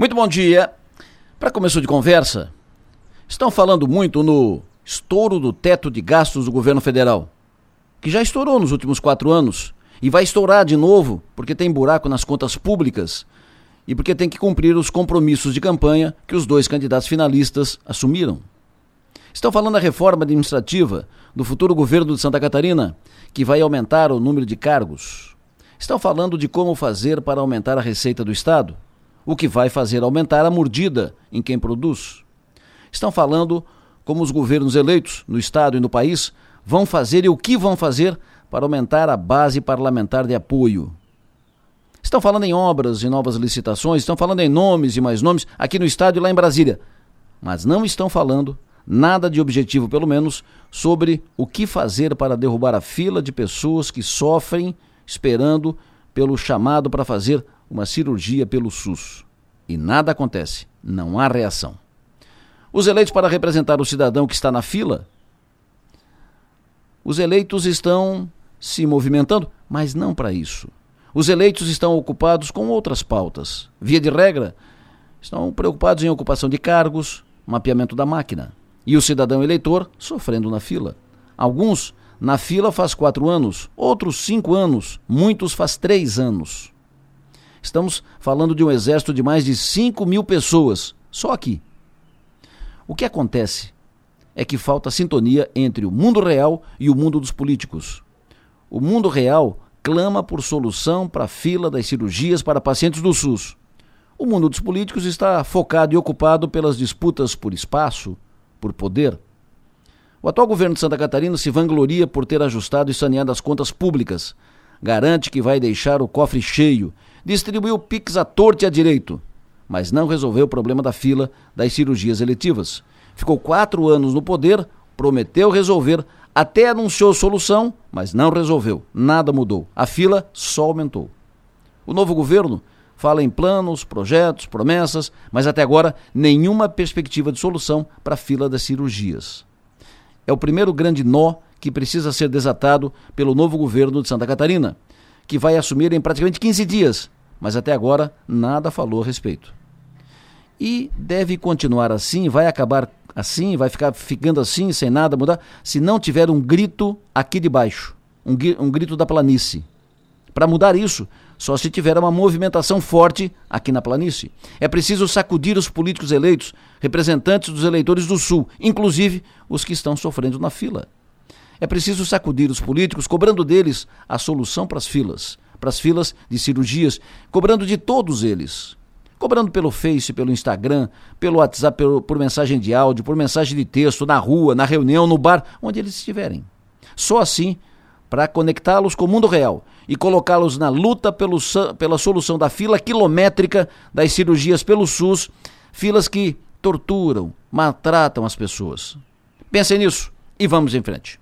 Muito bom dia. Para começo de conversa, estão falando muito no estouro do teto de gastos do governo federal, que já estourou nos últimos quatro anos e vai estourar de novo porque tem buraco nas contas públicas e porque tem que cumprir os compromissos de campanha que os dois candidatos finalistas assumiram. Estão falando da reforma administrativa do futuro governo de Santa Catarina, que vai aumentar o número de cargos. Estão falando de como fazer para aumentar a receita do Estado o que vai fazer aumentar a mordida em quem produz. Estão falando como os governos eleitos no Estado e no país vão fazer e o que vão fazer para aumentar a base parlamentar de apoio. Estão falando em obras e novas licitações, estão falando em nomes e mais nomes aqui no Estado e lá em Brasília, mas não estão falando nada de objetivo, pelo menos, sobre o que fazer para derrubar a fila de pessoas que sofrem esperando pelo chamado para fazer uma cirurgia pelo SUS. E nada acontece, não há reação. Os eleitos para representar o cidadão que está na fila, os eleitos estão se movimentando, mas não para isso. Os eleitos estão ocupados com outras pautas. Via de regra, estão preocupados em ocupação de cargos, mapeamento da máquina. E o cidadão eleitor sofrendo na fila. Alguns na fila faz quatro anos, outros cinco anos, muitos faz três anos. Estamos falando de um exército de mais de 5 mil pessoas, só aqui. O que acontece é que falta sintonia entre o mundo real e o mundo dos políticos. O mundo real clama por solução para a fila das cirurgias para pacientes do SUS. O mundo dos políticos está focado e ocupado pelas disputas por espaço, por poder. O atual governo de Santa Catarina se vangloria por ter ajustado e saneado as contas públicas. Garante que vai deixar o cofre cheio distribuiu PIX à torta e à direito, mas não resolveu o problema da fila das cirurgias eletivas. Ficou quatro anos no poder, prometeu resolver, até anunciou solução, mas não resolveu. Nada mudou. A fila só aumentou. O novo governo fala em planos, projetos, promessas, mas até agora nenhuma perspectiva de solução para a fila das cirurgias. É o primeiro grande nó que precisa ser desatado pelo novo governo de Santa Catarina que vai assumir em praticamente 15 dias, mas até agora nada falou a respeito. E deve continuar assim, vai acabar assim, vai ficar ficando assim, sem nada mudar, se não tiver um grito aqui de baixo, um, um grito da planície. Para mudar isso, só se tiver uma movimentação forte aqui na planície. É preciso sacudir os políticos eleitos, representantes dos eleitores do Sul, inclusive os que estão sofrendo na fila. É preciso sacudir os políticos, cobrando deles a solução para as filas, para as filas de cirurgias, cobrando de todos eles. Cobrando pelo Face, pelo Instagram, pelo WhatsApp, pelo, por mensagem de áudio, por mensagem de texto, na rua, na reunião, no bar, onde eles estiverem. Só assim, para conectá-los com o mundo real e colocá-los na luta pelo, pela solução da fila quilométrica das cirurgias pelo SUS, filas que torturam, maltratam as pessoas. Pensem nisso e vamos em frente.